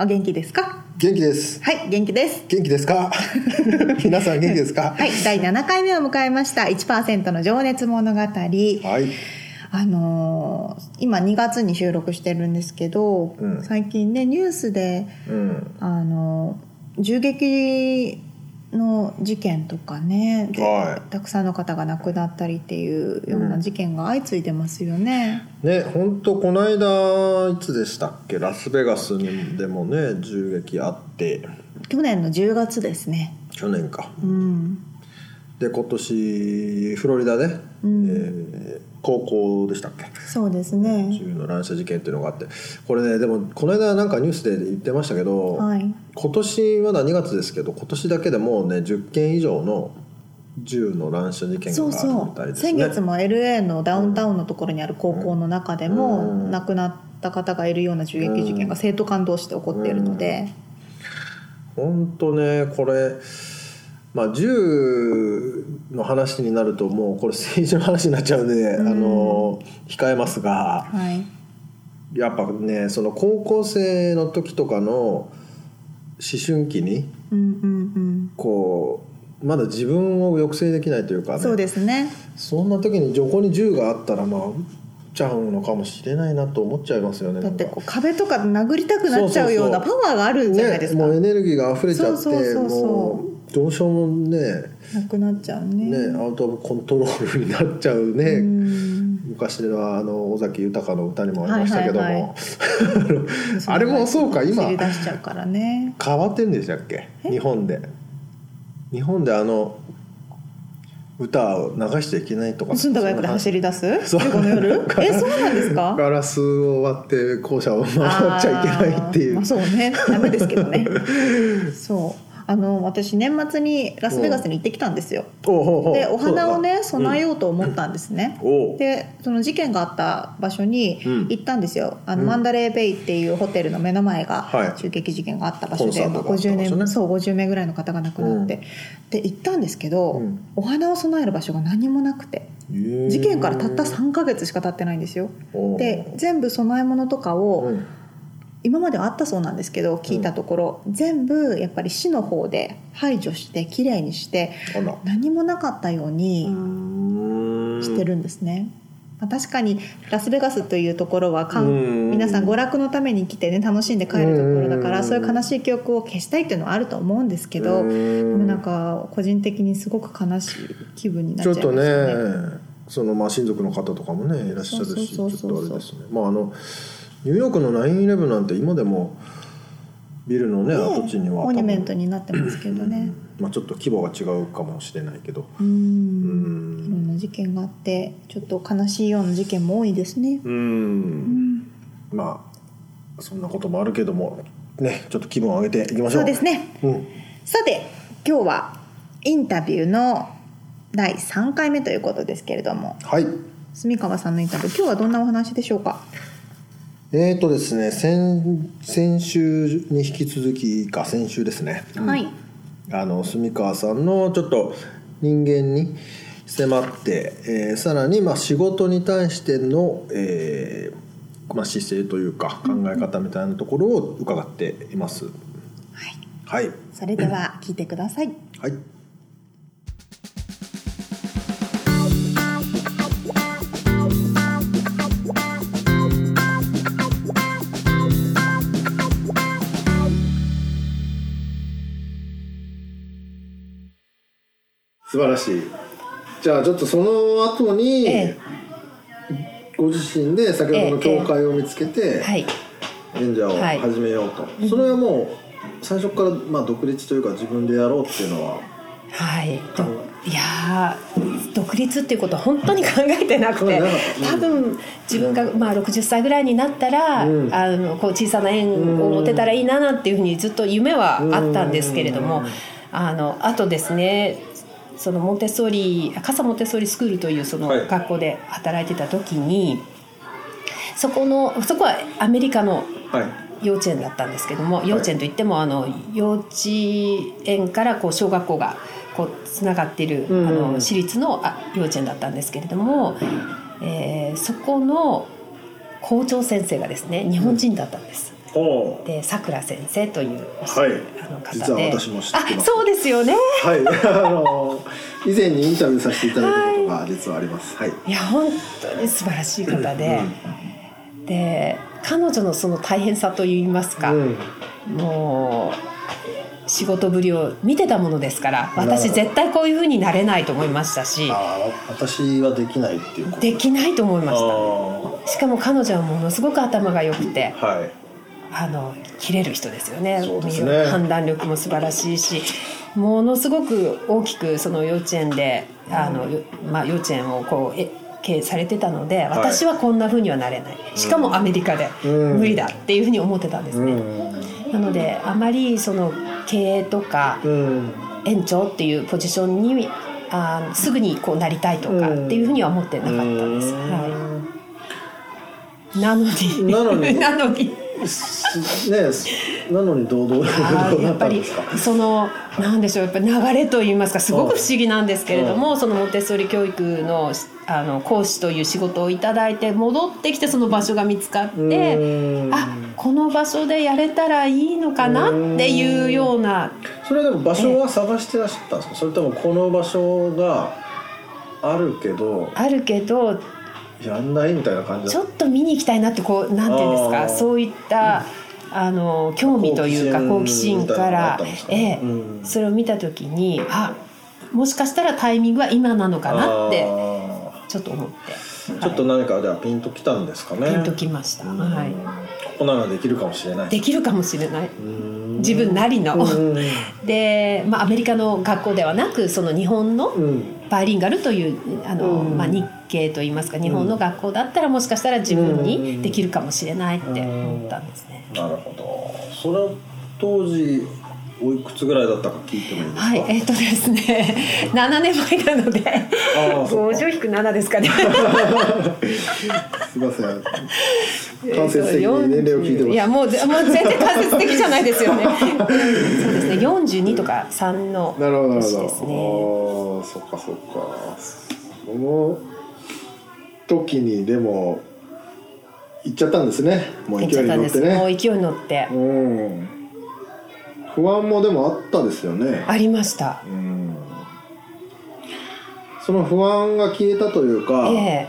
お元気ですか？元気です。はい元気です。元気ですか？皆さん元気ですか？はい第7回目を迎えました。1%の情熱物語。はい。あのー今2月に収録してるんですけど、うん。最近ねニュースでうん。あの銃撃の事件とかねではいたくさんの方が亡くなったりっていうような事件が相次いでますよね。ね、本当この間いつでしたっけ？ラスベガスにでもね銃撃あって去年の10月ですね。去年か。うん、で今年フロリダで、うんえー高校でしたっけ？そうですね。銃の乱射事件っていうのがあってこれねでもこの間なんかニュースで言ってましたけど、はい。今年まだ2月ですけど今年だけでもうね10件以上の銃の乱射事件そうがあるみそう。たいですね。先月も LA のダウンタウンのところにある高校の中でもうん亡くなった方がいるような銃撃事件が生徒間同士で起こっているので、本当ねこれまあ銃の話になるともうこれ政治の話になっちゃうんで、うんあの控えますがはい。やっぱねその高校生の時とかの思春期にこうまだ自分を抑制できないというかうん。ねそうですね。そんな時に横に銃があったらまあちゃうのかもしれないなと思っちゃいますよね。だってこう壁とか殴りたくなっちゃうようなパワーがあるじゃないですか。ね、もうエネルギーが溢れちゃってそうそうそうそうどうしようもね。なくなっちゃうね。ね、アウト・オブ・コントロールになっちゃうね、うん。昔のあの尾崎豊の歌にもありましたけども、はいはいはい。あれもそうか今。走り出しちゃうからね。変わってんでしたっけ？日本で。日本であの歌を流しちゃいけないとか。住んだバイクで走り出す？そう。15の夜？えそうなんですか？ガラスを割って校舎を回っちゃいけないっていう、まあ、そうね。ダメですけどね。そうあの私年末にラスベガスに行ってきたんですよ。おでお花をね備えようと思ったんですね、でその事件があった場所にうん。行ったんですよ、あのうん。マンダレーベイっていうホテルの目の前がはい。銃撃事件があった場所で、まあ、50があった場所ね。年そう50名ぐらいの方が亡くなって、で行ったんですけど、うん。お花を備える場所が何もなくて。事件からたった3ヶ月しか経ってないんですよ。で全部供え物とかを、うん今まではあったそうなんですけど聞いたところ、全部やっぱり市の方で排除してきれいにして何もなかったようにしてるんですね。まあ、確かにラスベガスというところはかんうん。皆さん娯楽のために来てね楽しんで帰るところだかうん。らそういう悲しい記憶を消したいっていうのはあると思うんですけどうでんもなんか個人的にすごく悲しい気分になっちゃいちょっとね。そのまあ親族の方とかもねいらっしゃるしちょっとあれですね。まああのニューヨークの911なんて今でもビルのねね跡地にはモニュメン多トになってますけどね。分まあちょっと規模が違うかもしれないけど。ううん。いろんな事件があってちょっと悲しいような事件も多いですね。うん。まあそんなこともあるけどもねちょっと気分を上げていきましょう。そうですね。うん。さて今日はインタビューの第3回目ということですけれども。はい。住川さんのインタビュー今日はどんなお話でしょうか？えーとですね先先週に引き続きか先週ですね、うん。はい。あの住川さんのちょっと人間に迫って、えーさらにまあ仕事に対しての、えーまあ、姿勢というか考え方みたいなところを伺っています。はい。はい、それでは聞いてください。はい素晴らしい。じゃあちょっとその後に、えご自身で先ほどの教会を見つけて、はい。演者をはい。始めようと、それはもう最初からまあ独立というか自分でやろうっていうのは？はい。どいやー独立っていうことは本当に考えてなくて多分自分がまあ60歳ぐらいになったら、うん。あのこう小さな縁を持てたらいいななんていうふうにずっと夢はあったんですけれども、あのあとですねそのモンテッソーリ笠モンテッソーリスクールというそのはい。学校で働いてた時に、そこのそこはアメリカのはい。幼稚園だったんですけども幼稚園といってもあの幼稚園からこう小学校がこうつながっている、うん。あの私立のあ幼稚園だったんですけれども、えーそこの校長先生がですね日本人だったんです。おーでさくら先生というはい。あの方で。実は私も知ってます。あそうですよね。はい。あの以前にインタビューさせていただいたことが実はあります。はい、いや本当に素晴らしい方で、で彼女のその大変さといいますか、うん。もう仕事ぶりを見てたものですから私絶対こういう風になれないと思いましたし私はできないっていうできないと思いましあたしかも彼女はものすごく頭が良くてあはいあの切れる人ですよね。そうですね。判断力も素晴らしいしものすごく大きくその幼稚園であの、よまあ、幼稚園をこうえ経営されてたので私はこんな風にはなれない。しかもアメリカでうん。無理だっていう風に思ってたんですうね。ん。なのであまりその経営とかうん。園長っていうポジションにあーすぐにこうなりたいとかっていうふうには思ってなかったんです。はい、なのに。なのに。なのに。すねなのに堂々やったぱりそのなんでしょうやっぱり流れといいますかすごく不思議なんですけれども、そのモンテッソーリ教育のあの講師という仕事をいただいて戻ってきてその場所が見つかって。うん。あこの場所でやれたらいいのかなっていうような。それでも場所は探してらっしゃったんですかそれともこの場所があるけどあるけどやんないみたいな感じちょっと見に行きたいなってこうなんていうんですかそういった、あの興味というか好奇心心からええうん。それを見た時にあもしかしたらタイミングは今なのかなってあちょっと思って。ーちょっと何かじゃあピンときたんですかね。ピンときました、うん。はい、ここならできるかもしれないできるかもしれない。うん。自分なりの、うん。で、まあ、アメリカの学校ではなくその日本のうん。バイリンガルというあの、うん。まあ、日系といいますか日本の学校だったらもしかしたら自分にできるかもしれないって思ったんですね。なるほど。それは当時おいくつぐらいだったか聞いてもいいですか？はい、えっ、とですね、7年前なので、ああそっか。50引く7ですかね。すいません。間接的に年齢を聞いてます。いや、もう、もう全然間接的じゃないですよね。そうですね、42とか3のなるほどなるほど、年ですね。ああそっかそっか。その時にでも行っちゃったんですね。もう勢いに。乗ってね。もう勢いに乗って。うん。不安もでもあったですよね。ありました。うん。その不安が消えたというか、え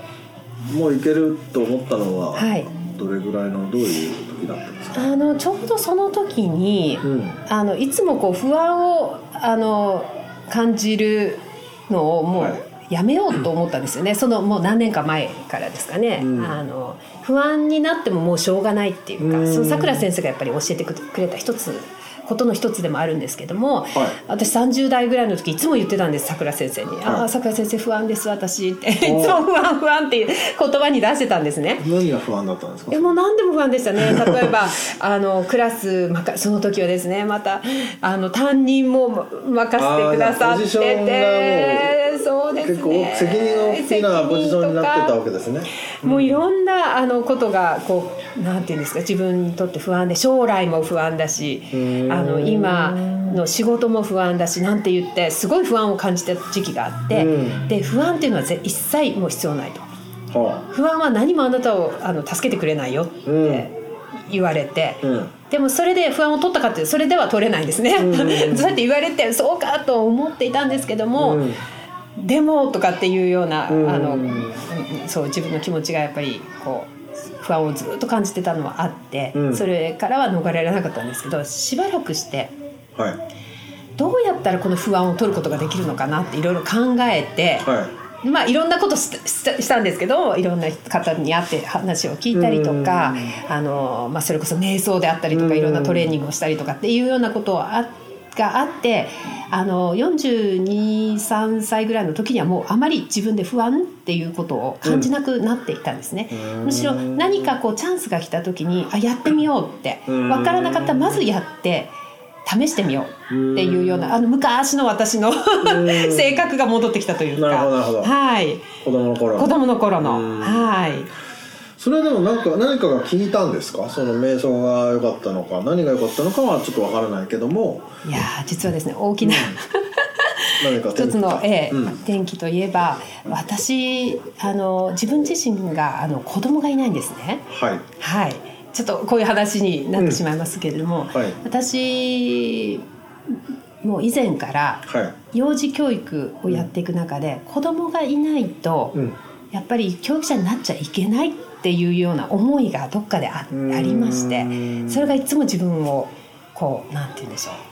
もういけると思ったのえは、はい。どれぐらいのどういう時だったんですか、あのちょうどその時に、うん。あのいつもこう不安をあの感じるのをもはうやめようと思ったんですよね、そのもう何年か前からですかね、うん。あの不安になってももうしょうがないっていうか、うん。そのさくら先生がやっぱり教えてくれた一つことの一つでもあるんですけども、私30代ぐらいの時いつも言ってたんですさくら先生に「ああさくら先生不安です私」っていつも不安不安っていう言葉に出してたんですね。何が不安だったんですか？もう何でも不安でしたね。例えばあのクラスその時はですねまたあの担任も任せてくださってて結構責任が大きなポジションになってたわけですね。もういろんなあのことがこうなんていうんですか自分にとって不安で将来も不安だしうん。あの今の仕事も不安だしなんて言ってすごい不安を感じた時期があってうん。で不安っていうのはぜ一切もう必要ないと。は不安は何もあなたをあの助けてくれないよって言われて、あうん。でもそれで不安を取ったかってそれでは取れないんですね、うん。そうやって言われてそうかと思っていたんですけども、うんでもとかっていうような、うん。あのうんそう自分の気持ちがやっぱりこう不安をずっと感じてたのはあって、うん。それからは逃れられなかったんですけどしばらくしてはい。どうやったらこの不安を取ることができるのかなっていろいろ考えて、はまあいろんなことししたしたんですけどいろんな方に会って話を聞いたりとか、あのまあ、それこそ瞑想であったりとか、うん。いろんなトレーニングをしたりとかっていうようなことはあがあってあの423歳ぐらいの時にはもうあまり自分で不安っていうことを感じなくなっていたんですね。うん。むしろ何かこうチャンスが来た時にあやってみようってうん。分からなかったらまずやって試してみようっていうようなあの昔の私の 性格が戻ってきたというか。子供の頃。子供の頃の。うん。はいそれはでもなんか何かが効いたんですか？その瞑想が良かったのか何が良かったのかはちょっとわからないけども。いやー実はですね大きな何か 一つの、ええうん。転機といえば私あの自分自身があの子供がいないんですね。はい。はい、ちょっとこういう話になってしまいますけれども、はい。私もう以前からはい。幼児教育をやっていく中で子供がいないと、うん。やっぱり教育者になっちゃいけないっていうような思いがどっかであうんありましてそれがいつも自分をこうなんて言うんでしょう。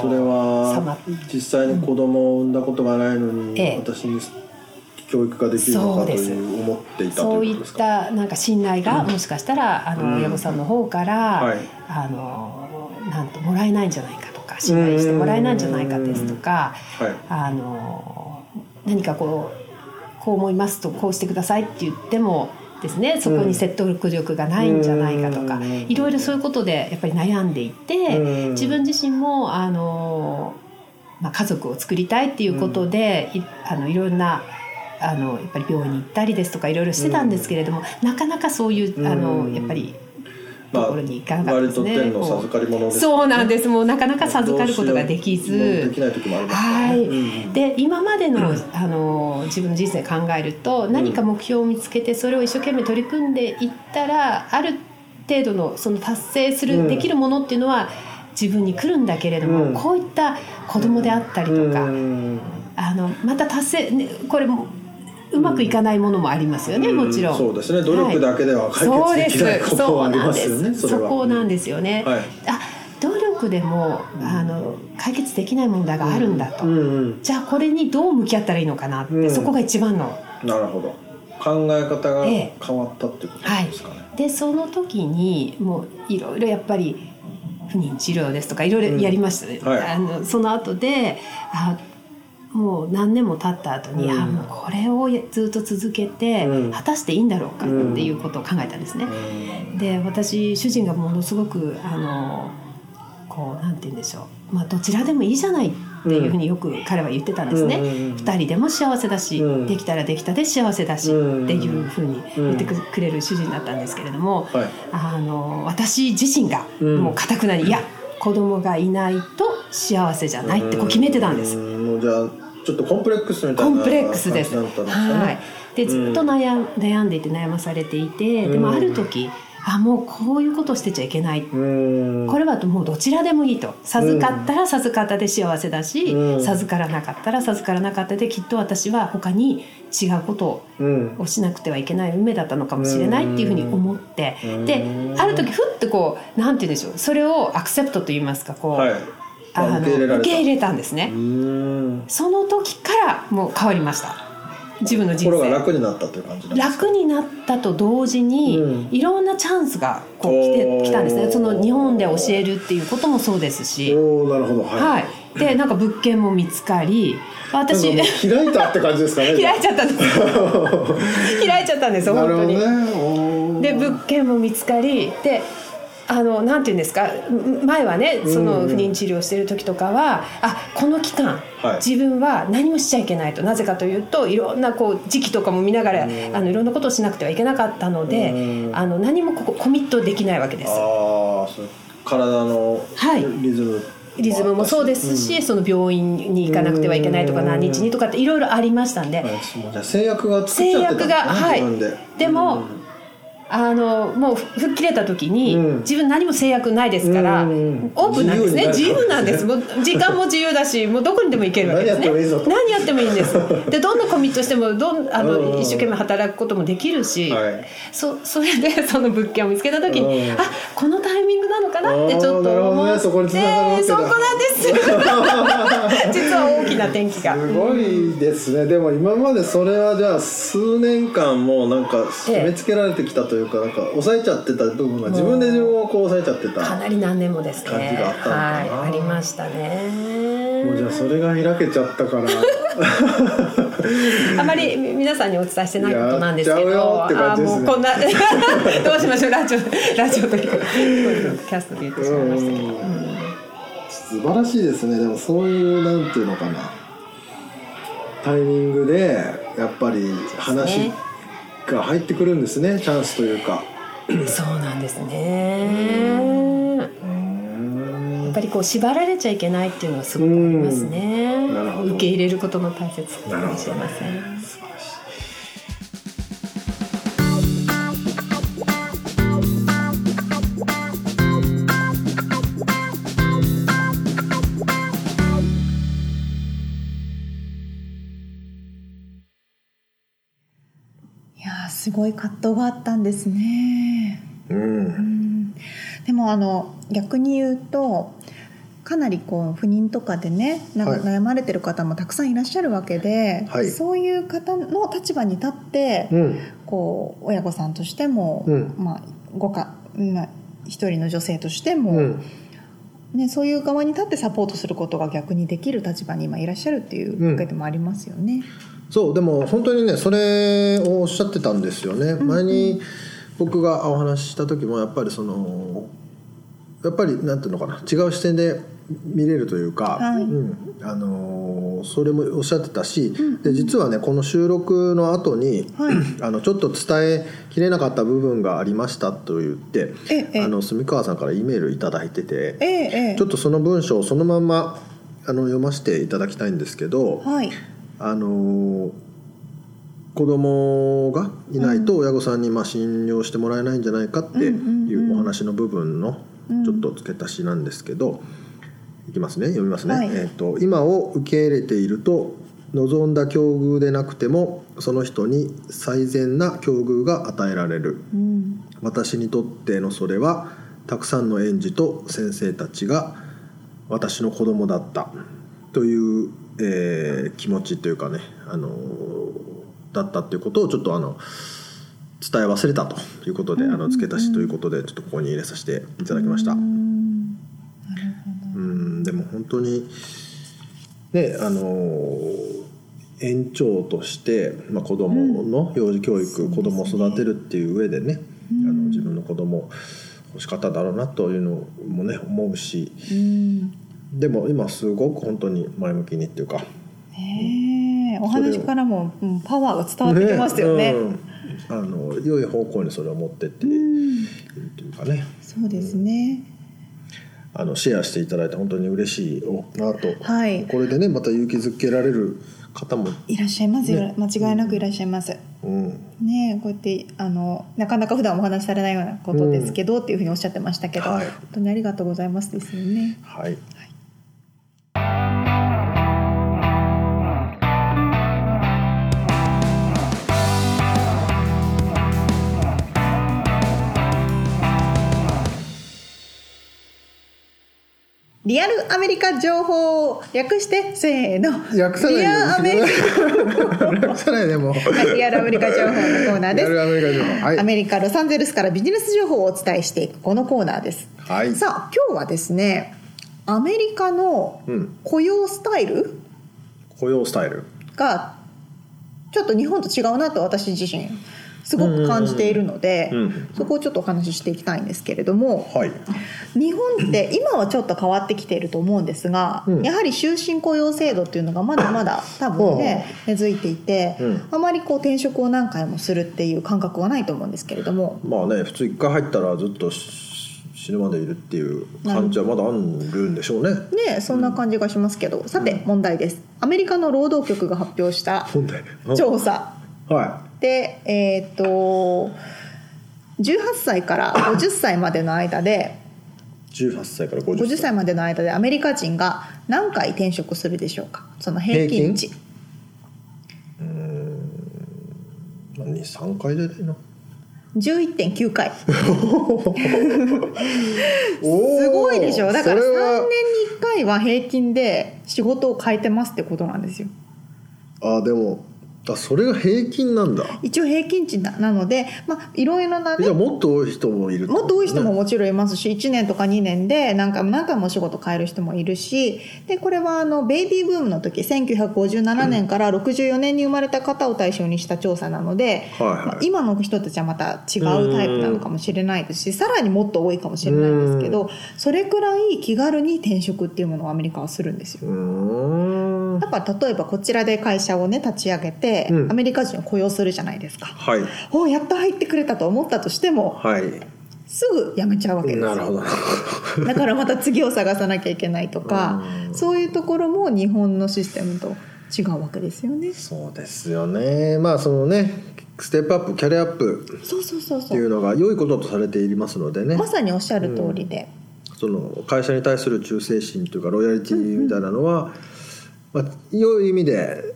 それは実際に子供を産んだことがないのに、ええ。私に教育ができるのかという思っていたとそういったなんか信頼がもしかしたらあうん。の親御さんの方から、はい。あのなんともらえないんじゃないかとか信頼してもらえないんじゃないかですとかはい。あの何かこうこう思いますとこうしてくださいって言ってもですね。そこに説得力がないんじゃないかとか。うん。いろいろそういうことでやっぱり悩んでいてうん。自分自身もあの、まあ、家族を作りたいっていうことでいあのいろんなあのやっぱり病院に行ったりですとかいろいろしてたんですけれども、なかなかそういうあのうん。やっぱりまあところに行かなかったですね。割と天のこう。授かり物ですそうなんです。もうなかなか授かることができず。できない時もありますか？らねはい。うんで今までの,、あの自分の人生考えると何か目標を見つけてそれを一生懸命取り組んでいったらある程度のその達成する、うんできるものっていうのは自分に来るんだけれども、うん。こういった子供であったりとか、うん。あのまた達成、ね、これもうまくいかないものもありますよね、もちろん。そうですね。努力だけでは解そうで決できないすことはありますよね。そこなんですよね、はい。あ努力でもあの解決できない問題があるんだと、じゃあこれにどう向き合ったらいいのかなって、うん。そこが一番の。なるほど。考え方がええ。変わったってことですかね、でその時にもういろいろやっぱり不妊治療ですとかいろいろやりましたね、うん。はい。あのその後であもう何年も経った後に、うん。あもうこれをずっと続けて、うん。果たしていいんだろうかっていうことを考えたんですね。で私主人がものすごくあのこうなんて言うんでしょう、まあ、どちらでもいいじゃないっていうふうによく彼は言ってたんですね。うん。うんうん二人でも幸せだし、うん。できたらできたで幸せだしってうんいうふうに言ってくれる主人だったんですけれども、はい。あの私自身がうん。もうかたくなに、いや子供がいないと幸せじゃないってこう決めてたんです。うん。もうじゃあちょっとコンプレックスみたいなコンプレックスです。はい。でずっと悩ん悩んでいて悩まされていて、でもある時、あもうこういうことしてちゃいけない。うん。これはもうどちらでもいいと。授かったら授かったで幸せだし、うん。授からなかったら授からなかったできっと私は他に違うことうん。をしなくてはいけない運命だったのかもしれないっていうふうに思って。うん。である時ふってこうなんて言うんでしょう。それをアクセプトと言いますかこう、はいあの受け入れられた。受け入れたんですね。うん。その時からもう変わりました。自分の人生。楽になったという感じ楽になったと同時に、うん。いろんなチャンスがこう来ておー来たんですね。その日本で教えるっていうこともそうですし、おおなるほど。はい、はい、でなんか物件も見つかり私開いたって感じですかね 開いちゃったんです。開いちゃったんですよ本当に。ねで物件も見つかりであのなんていうんですかん前はねそのうん不妊治療してる時とかは、あこの期間、はい。自分は何もしちゃいけないと。なぜかというといろんなこう時期とかも見ながら、うん。あのいろんなことをしなくてはいけなかったので、うん。あの何もここコミットできないわけです。あ体のはい。リズム、リズムもそうですし、その病院に行かなくてはいけないとかうん。何日にとかっていろいろありましたんで、はい。制約が作っちゃってたんですね制約がはい。で。でもうんあのもう吹っ切れた時に、うん。自分何も制約ないですから、うんオープンなんですね。自自由になんです。もう時間も自由だし もうどこにでも行けるわけですね。何やってもいいんです。でどんなコミットしてもどんあの、うん。一生懸命働くこともできるし、はい。そそれで その物件を見つけた時に、うん。あこのタイミングなのかな？ってちょっと思って、ね。そこなんです。実は大きな転機が。すごいですね。でも今までそれはじゃあ数年間もうなんか締め付けられてきたというかなんか抑えちゃってた部分が自分で自分をこう抑えちゃってたかなり何年もですね。感じがあったのかな。はい、ありましたね。もうじゃあそれが開けちゃったから。あまり皆さんにお伝えしてないことなんですけど、ね。あもうこんな どうしましょう。ラジオラジオというかキャストで言ってしまいましたけど。うん。素晴らしいですね。でもそういうなんていうのかな。タイミングでやっぱり話ねが入ってくるんですねチャンスというか。そうなんですね。やっぱりこう縛られちゃいけないっていうのはすごくありますね。受け入れることの大切さかもしれません。ごい葛藤があったんですね。うん。うん。でもあの逆に言うとかなりこう不妊とかでねなんかはい。悩まれてる方もたくさんいらっしゃるわけで、はい。そういう方の立場に立って、うん。こう親御さんとしても、うん。まあごかまあ一人の女性としても、うん。ね、そういう側に立ってサポートすることが逆にできる立場に今いらっしゃるっていうわけでもありますよね。そうでも本当にねそれをおっしゃってたんですよね、ん前に僕がお話しした時もやっぱりそのやっぱりなんていうのかな違う視点で見れるというか、はい。うん。あのーそれもおっしゃってたし、で実はねこの収録の後に、はい。あのちょっと伝えきれなかった部分がありましたと言ってええ。あの住川さんから E メールいただいてて、ちょっとその文章をそのまんまあの読ませていただきたいんですけど、はいあのー子供がいないと親御さんにまあ信用してもらえないんじゃないかっていうお話の部分のちょっと付け足しなんですけど、いきますね読みますね、はい。えーと今を受け入れていると望んだ境遇でなくてもその人に最善な境遇が与えられる。うん。私にとってのそれはたくさんの園児と先生たちが私の子供だった。という、えー気持ちというかね、あのーだったっていうことをちょっとあの伝え忘れたということで、あの付け足しということでちょっとここに入れさせていただきました。うん。うんでも本当にねあのー園長として、まあ、子供の幼児教育、子供を育てるっていう上でね、あの自分の子供欲しかっただろうなというのもね思うし。うんでも今すごく本当に前向きにっていうか。ねえお話からも、うんパワーが伝わってきますよね。うん。あの良い方向にそれを持ってっていうんるというかね。そうですね。あのシェアしていただいて本当に嬉しいなと、はい。これでねまた勇気づけられる方も、いらっしゃいますよ、ね間違いなくいらっしゃいます。うん、ねえこうやってあのなかなか普段お話しされないようなことですけど、っていうふうにおっしゃってましたけど、はい。本当にありがとうございますですよね。はいリアルアメリカ情報略してせーの。訳さないリアアメリカ訳さないでも。はいリアルアメリカ情報のコーナーです。リアルアメリカ情報。はい。アメリカ・ロサンゼルスからビジネス情報をお伝えしていくこのコーナーです、はい。さあ今日はですねアメリカのうん。雇用スタイル？雇用スタイル。がちょっと日本と違うなと私自身すごく感じているので、うんうんそこをちょっとお話ししていきたいんですけれどもはい。日本って今はちょっと変わってきていると思うんですが、うん。やはり終身雇用制度っていうのがまだまだ多分ね根付いていて、うん。あまりこう転職を何回もするっていう感覚はないと思うんですけれども。まあね普通一回入ったらずっとし死ぬまでいるっていう感じはまだあるんでしょうね。ねそんな感じがしますけど、さて問題です。アメリカの労働局が発表した調査。はでえっ、と18歳から50歳までの間で18歳から50 50歳。歳までの間でアメリカ人が何回転職するでしょうか？その平均値。何3回じゃな。いの11.9回。すすごいでしょ？だから3年には1回は平均で仕事を変えてますってことなんですよ。あでもあそれが平均なんだ。一応平均値ななのでまあいろいろなねじゃあもっと多い人もいるもっと多い人もねもちろんいますし1年とか2年で何回も何回もお仕事変える人もいるしでこれはあのベイビーブームの時1957年から64年に生まれた方を対象にした調査なので、はいはい。まあ今の人たちはまた違うタイプなのかもしれないですしさらにもっと多いかもしれないんですけどそれくらい気軽に転職っていうものをアメリカはするんですよ。うーんだから例えばこちらで会社をね立ち上げて、うん。アメリカ人を雇用するじゃないですか。はい。おやっと入ってくれたと思ったとしてもはい。すぐ辞めちゃうわけですよ。なるほど。だからまた次を探さなきゃいけないとかうん。そういうところも日本のシステムと違うわけですよね。そうですよね。まあそのねステップアップキャリアアップそうそうそうってそういうのが良いこととされていますのでね。まさにおっしゃる通りで、その会社に対する忠誠心というかロイヤリティみたいなのは、まあ、良い意味で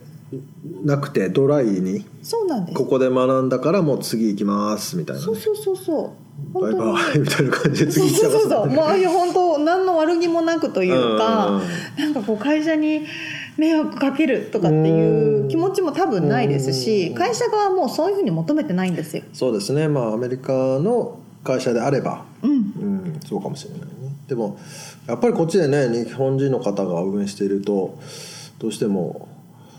なくてドライにそうなんです。ここで学んだからもう次行きますみたいな、ね。そう、そうそうそう。バイバイ みたいな感じでそう次行っちゃそうそうそうう。もういや本当何の悪気もなくというか、うん。なんかこう会社に迷惑かけるとかっていう気持ちも多分ないですしうん。会社側もそういうふうに求めてないんですよ。そうですね。まあアメリカの会社であれば、うん。うん、そうかもしれないね。でもやっぱりこっちでね日本人の方が運営しているとどうしても、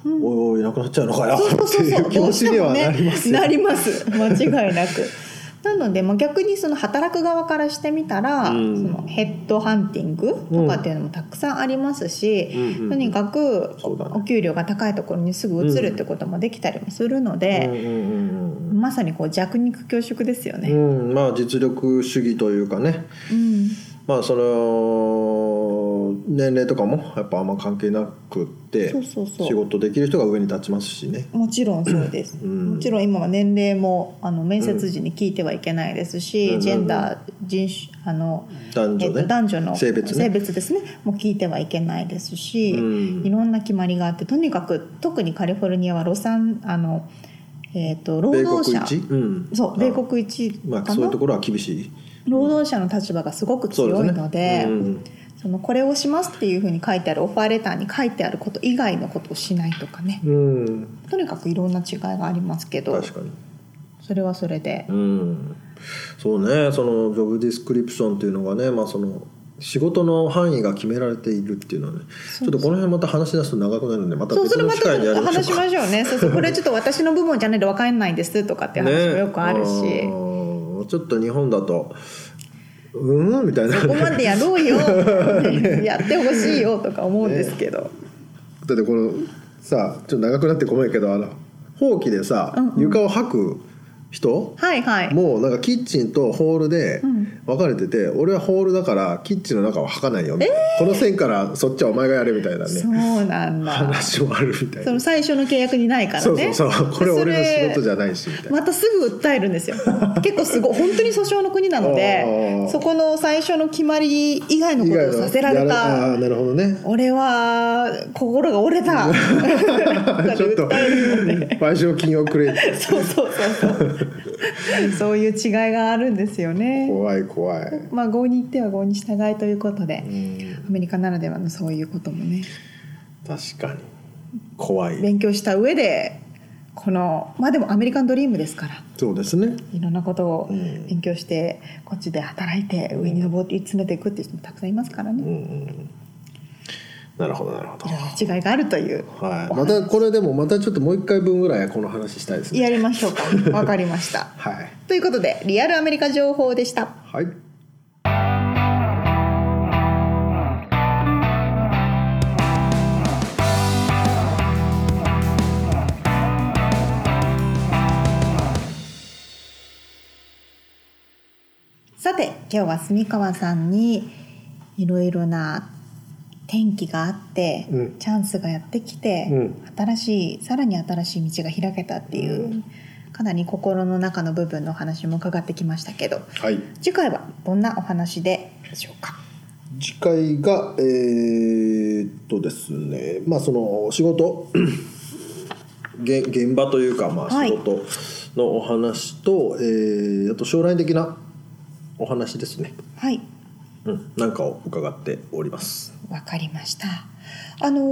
おいおいいなくなっちゃうのかよ。っていう気持ちにはなりますよ。なります。間違いなく。なので、まあ、逆にその働く側からしてみたら、うん。そのヘッドハンティングとかっていうのもたくさんありますし、うんうんとにかくお給料が高いところにすぐ移るってこともできたりもするのうんで、うんうんまさにこう弱肉強食ですよね。うん、まあ実力主義というかね。うん。まあその年齢とかもやっぱあんま関係なくってそうそうそう。仕事できる人が上に立ちますしね。もちろんそうです、うん。もちろん今は年齢もあの面接時に聞いてはいけないですし、うんジェンダー人種あの男女ね、えっと、男女の性別ね。ですね。もう聞いてはいけないですし、うん。いろんな決まりがあってとにかく特にカリフォルニアはロサンあの、えっと労米働者そう米国一まあそういうところは厳しい。労働者の立場がすごく強いですね。ので。うんそのこれをしますっていうふうに書いてあるオファーレターに書いてあること以外のことをしないとかね。うん、とにかくいろんな違いがありますけど。確かに。それはそれで。うん。そうね。そのジョブディスクリプションっていうのがねまあその仕事の範囲が決められているっていうのはね。ちょっとこの辺また話し出すと長くなるんでまた別そうそれまの機会にやた話しりましょうか。ましょうね。そうそう。これちょっと私の部門じゃないと分かんないですとかって話もよくあるし、ね。ーちょっと日本だとうん？みたいな。ここまでやろうよ。やってほしいよとか思うんですけど、だってこのさちょっと長くなってごめんけどあのほうきでさ、うんうん。床を履く人？はいはい。もうなんかキッチンとホールでん分かれてて、俺はホールだからキッチンの中は履かないよみたいな、この線からそっちはお前がやれみたいなそうねなんだ。話もあるみたいな。その最初の契約にないからね。そうそうそう。これ俺の仕事じゃゃないしまたすぐ訴えるんですよ。結構すごい本当に訴訟の国なのあでー。そこの最初の決まり以外のことをさせられた。ーなるほどね。俺は心が折れた。ちょっと賠償金をくれ そうそうそうそう そういう違いがあるんですよね。怖い怖い。まあ合に行っては合に従いということでうん。アメリカならではのそういうこともね。確かに。怖い。勉強した上でこのまあでもアメリカンドリームですから。そうですね。いろんなことをうん。勉強してこっちで働いて上に登り詰めていくっていう人もたくさんいますからね、うんうんなるほどなるほど。違いがあるという。はい、またこれでもまたちょっともう一回分ぐらいこの話したいですね。やりましょうか。わかりました。はい。ということでリアルアメリカ情報でした。はい。さて今日は住川さんにいろいろな転機があって、うん。チャンスがやってきて、うん。新しいさらに新しい道が開けたっていうかなり心の中の部分のお話も伺ってきましたけどはい。次回はどんなお話でしょうか？次回がえーっとですねまあその仕事。現現場というかまあはい。仕事のお話と、えーあと将来的なお話ですね、はい。うん、なんかを伺っておりますわかりました。あのー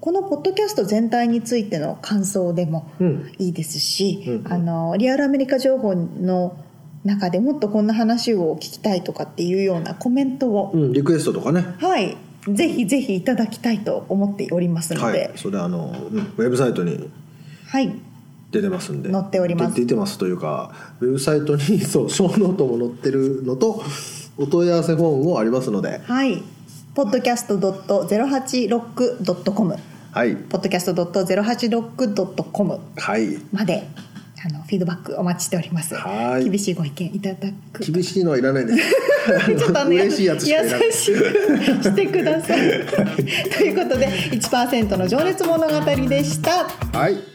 このポッドキャスト全体についての感想でもうん。いいですし、うんうん。あのリアルアメリカ情報の中でもっとこんな話を聞きたいとかっていうようなコメントを、うん、リクエストとかね。はい。ぜひぜひいただきたいと思っておりますのはい。で、それあの、うんウェブサイトにはい、出てますんで。載っております。で出てますというかウェブサイトにそうショーノートも載ってるのとお問い合わせフォームもありますので。はい、podcast.086.com はいポッドキャスト .086.com はいまであのフィードバックお待ちしております。はい厳しいご意見いただく。厳しいのはいらないです ちょっとね嬉しいやつしかいらない優しくしてください。ということで1%の情熱物語でした。はい